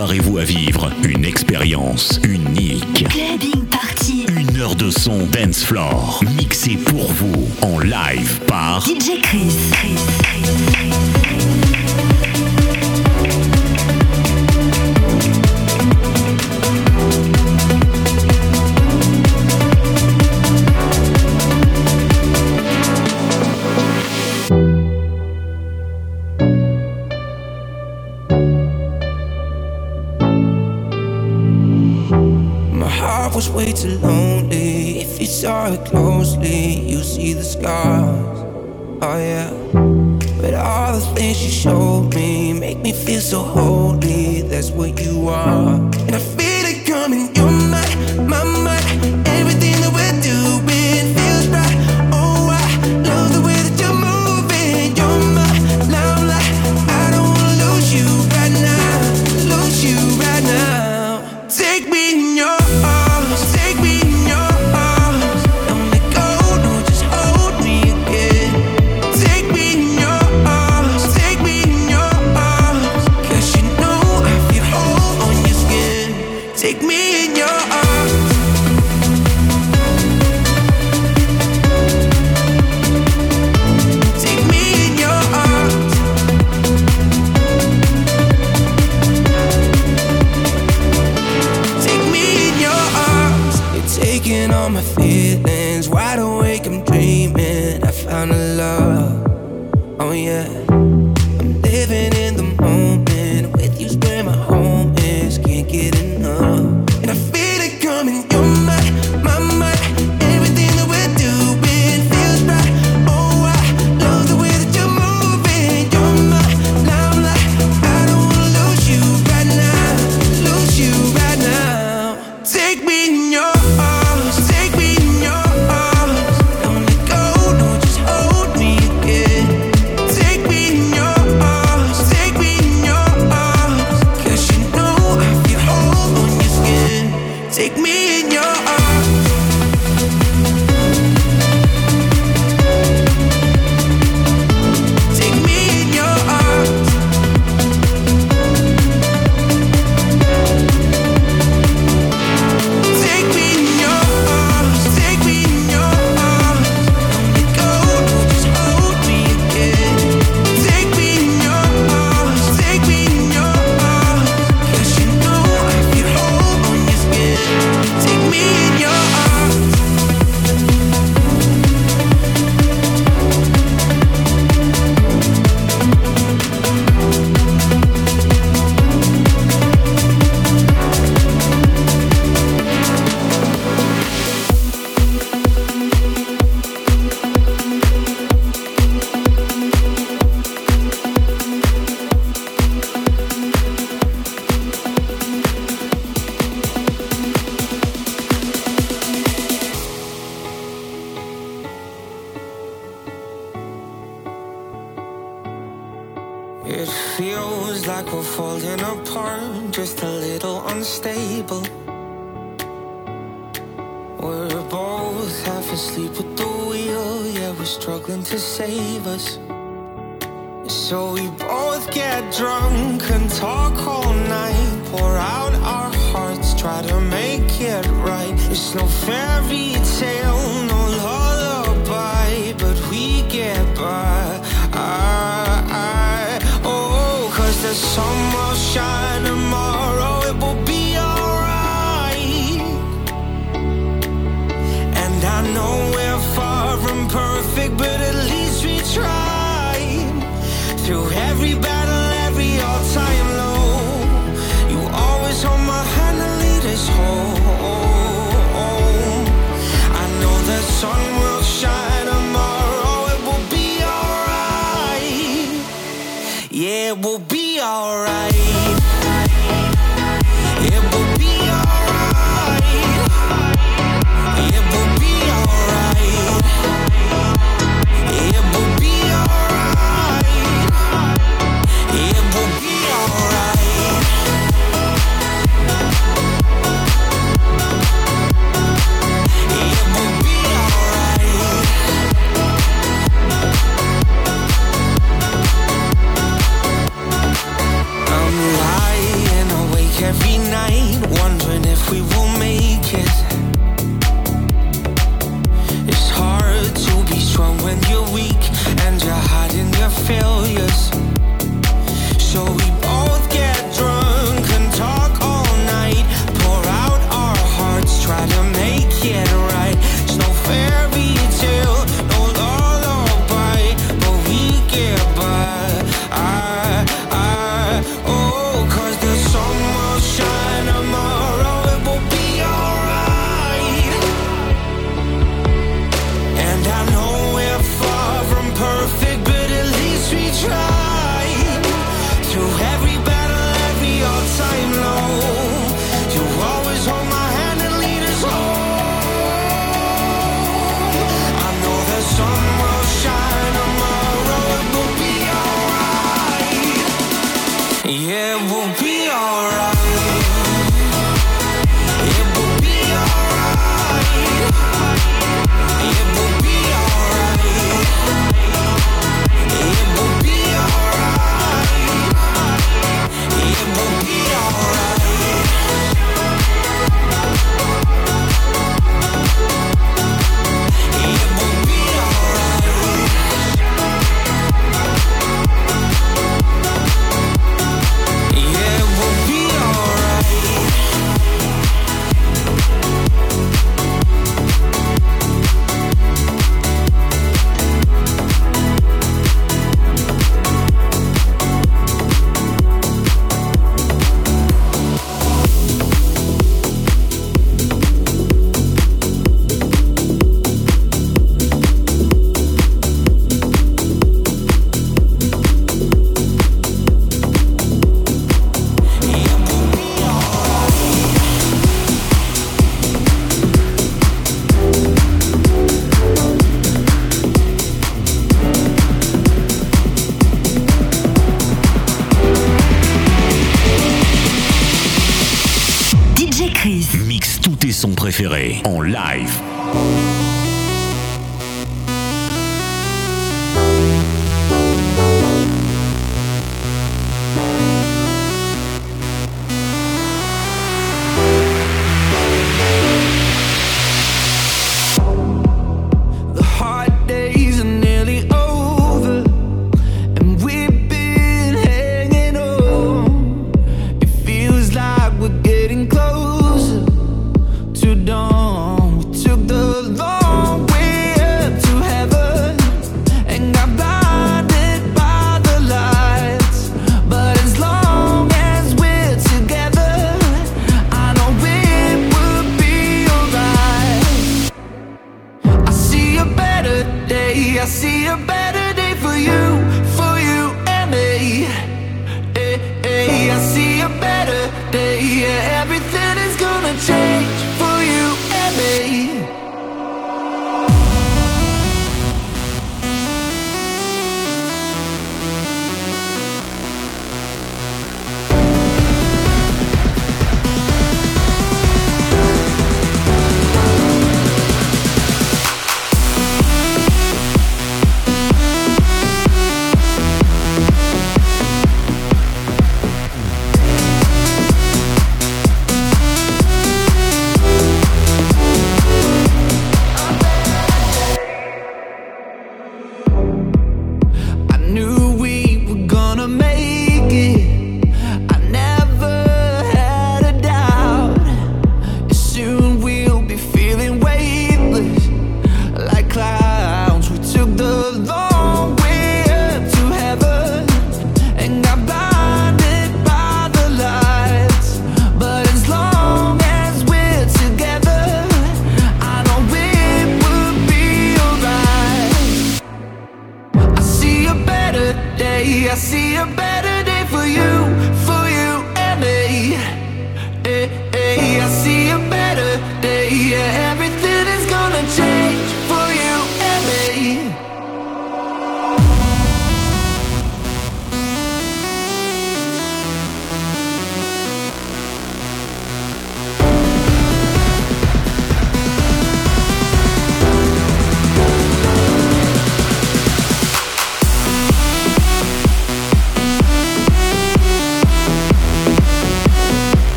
préparez-vous à vivre une expérience unique. Une heure de son dance floor, mixé pour vous en live par DJ Chris. Chris. way too lonely. If you saw it closely, you see the scars. Oh yeah. But all the things you showed. was struggling to save us. So we both get drunk and talk all night, pour out our hearts, try to make it right. It's no fairy tale, no lullaby, but we get by. I, I, oh, cause the sun will shine. perfect, but at least we tried. Through every battle, every all-time low, you always hold my hand and lead us home. I know the sun will shine tomorrow, it will be alright. Yeah, we'll be alright. night, wondering if we will make it. It's hard to be strong when you're weak and you're hiding your failures. So we both get drunk and talk all night, pour out our hearts, try to make it right. It's no fairy tale, no lullaby, but we get by. I, I, oh, cause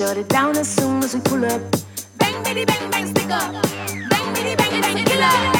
Shut it down as soon as we pull up. Bang, bitty, bang, bang, stick up. Bang, bitty, bang. It's a killer.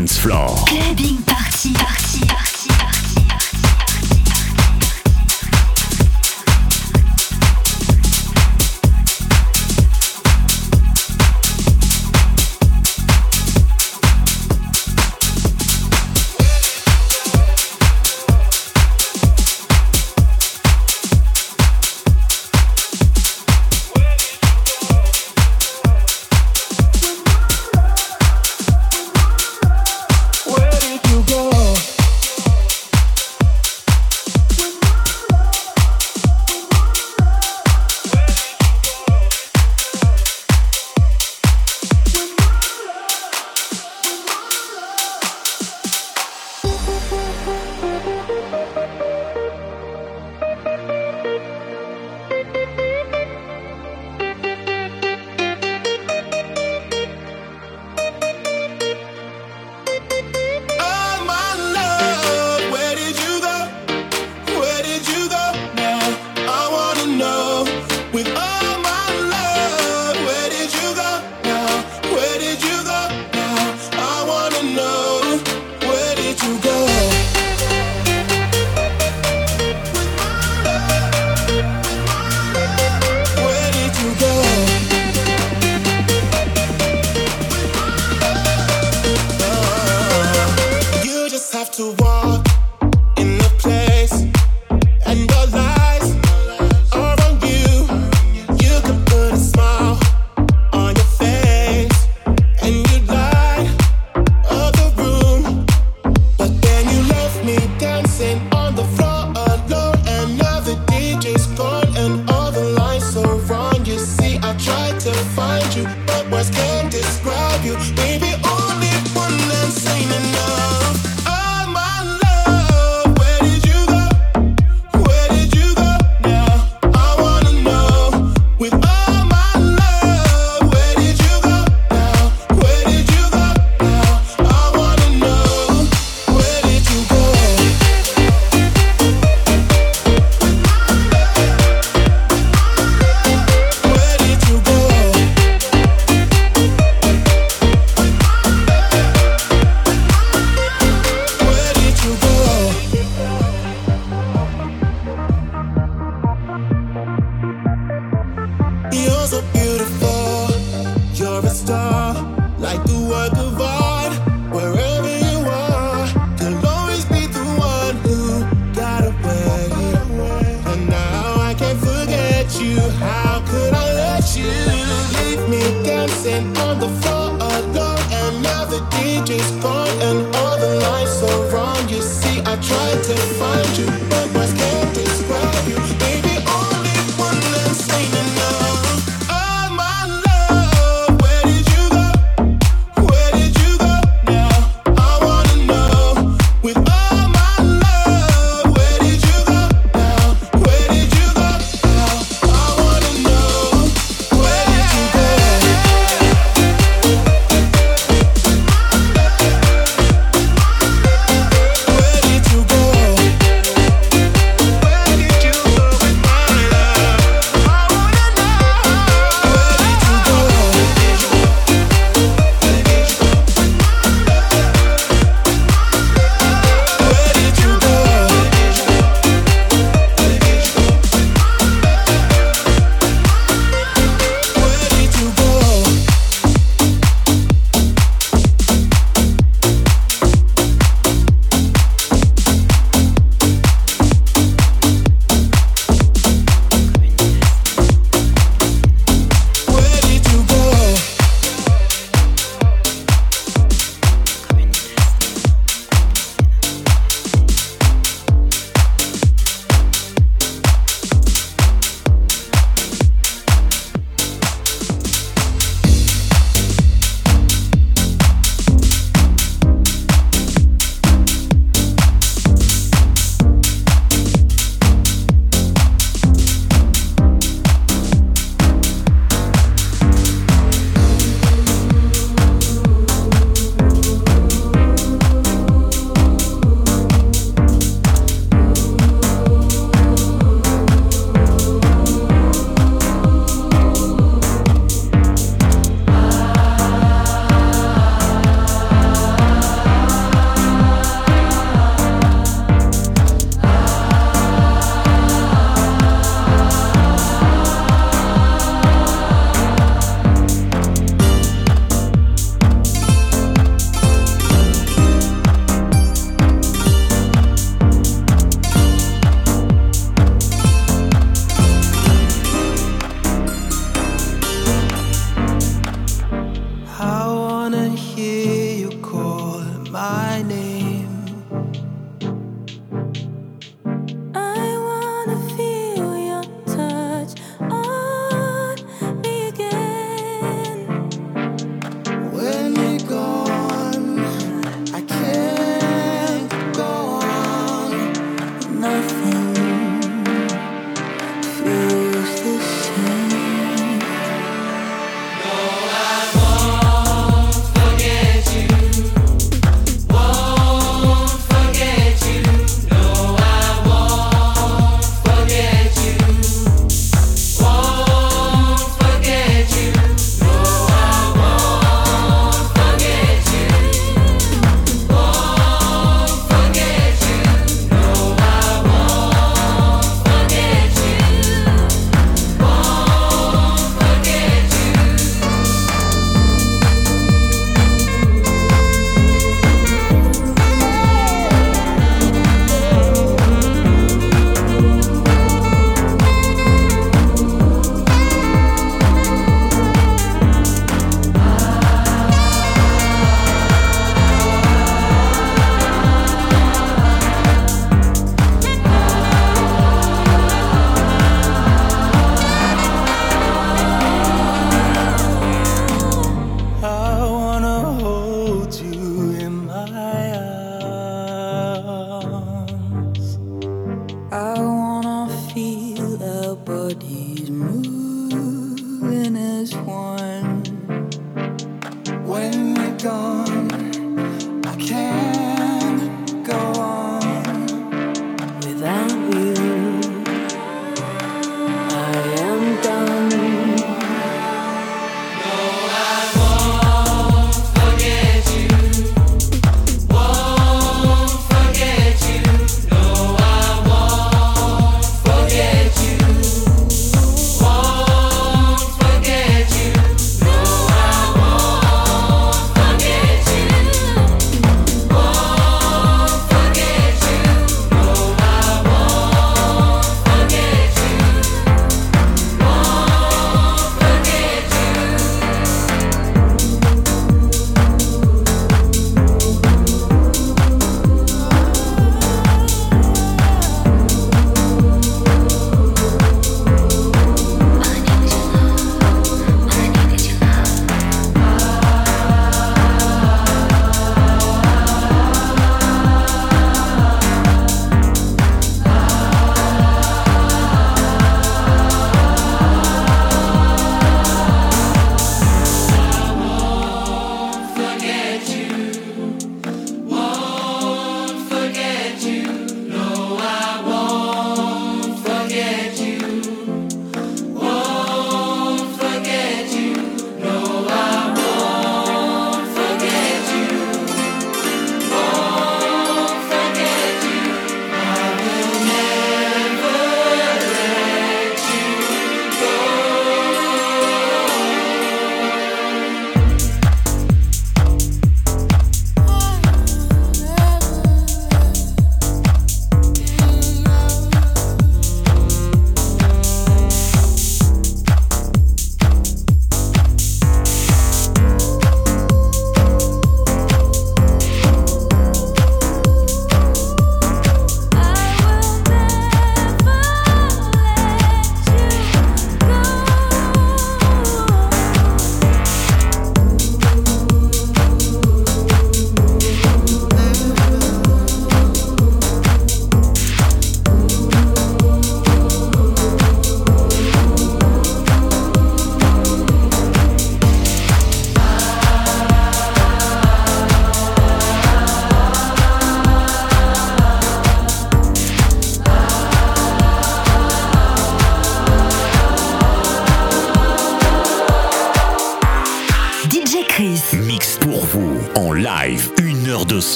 Where did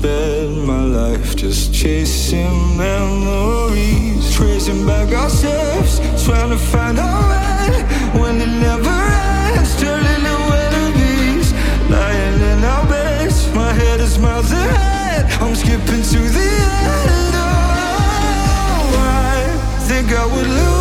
spend my life just chasing memories, tracing back our steps, trying to find our way when it never ends. Turning to enemies, lying in our beds. My head is miles ahead. I'm skipping to the end. Oh, I think I would lose.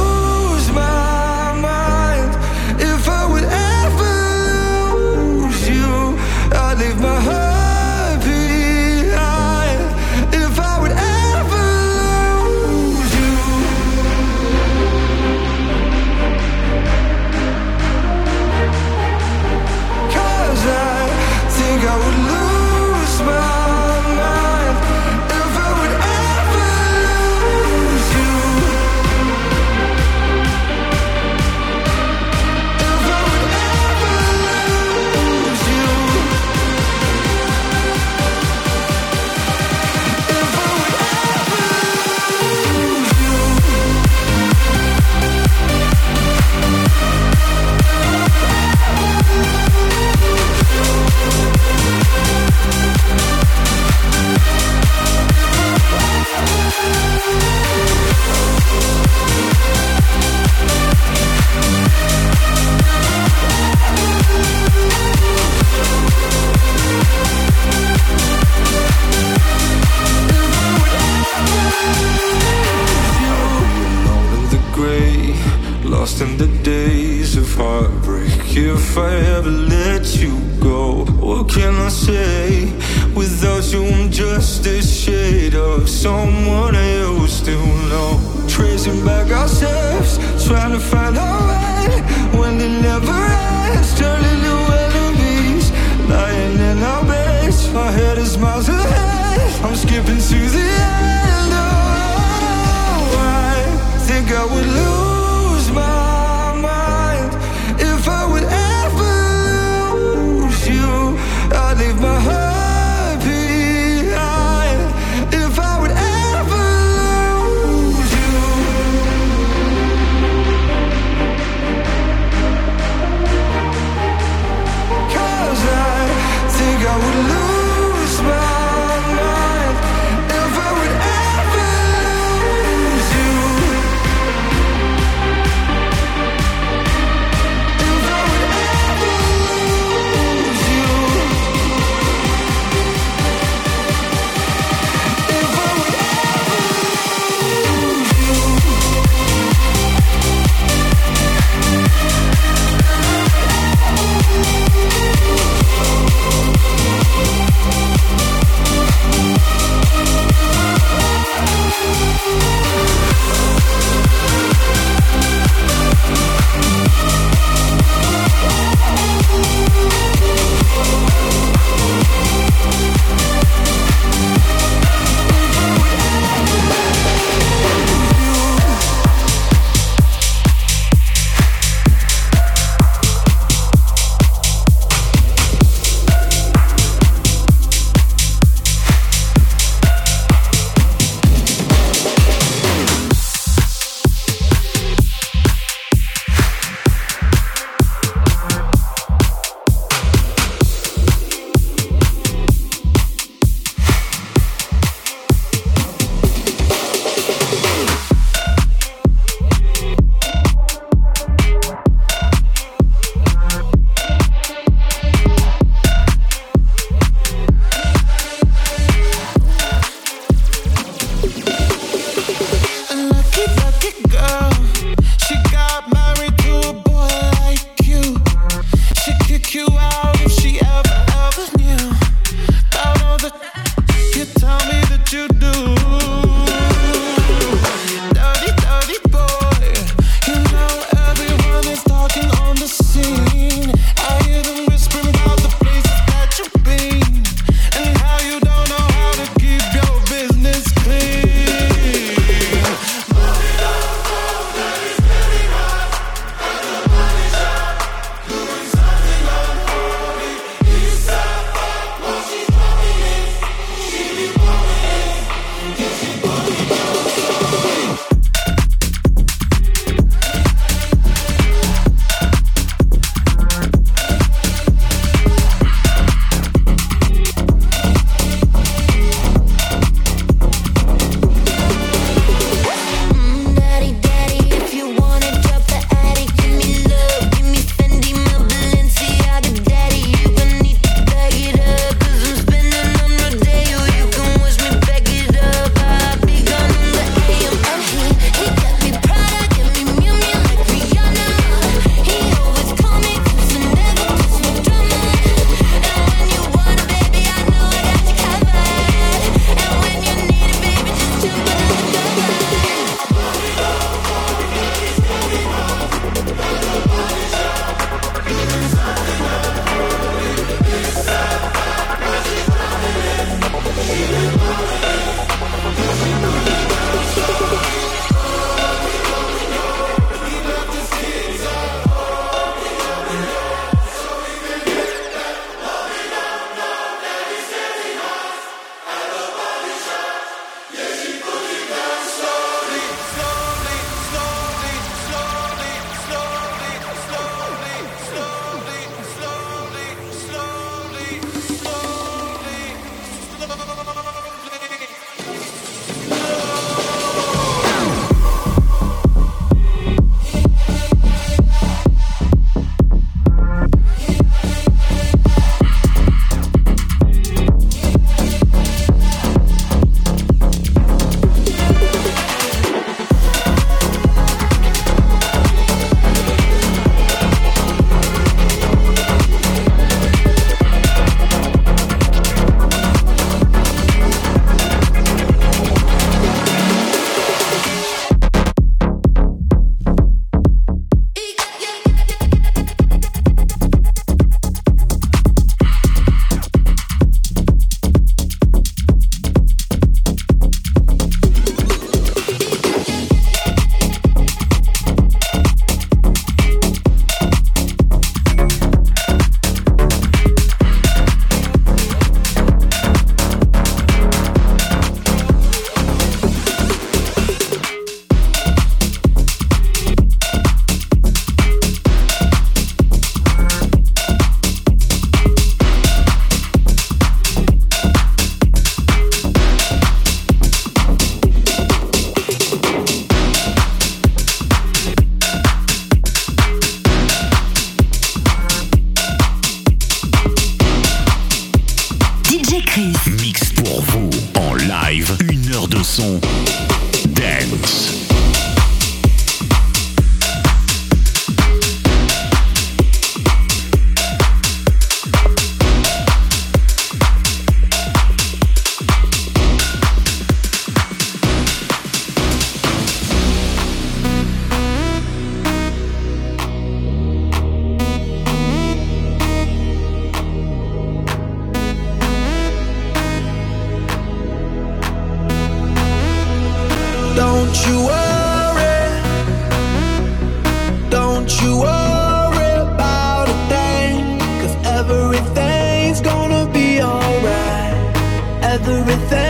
everything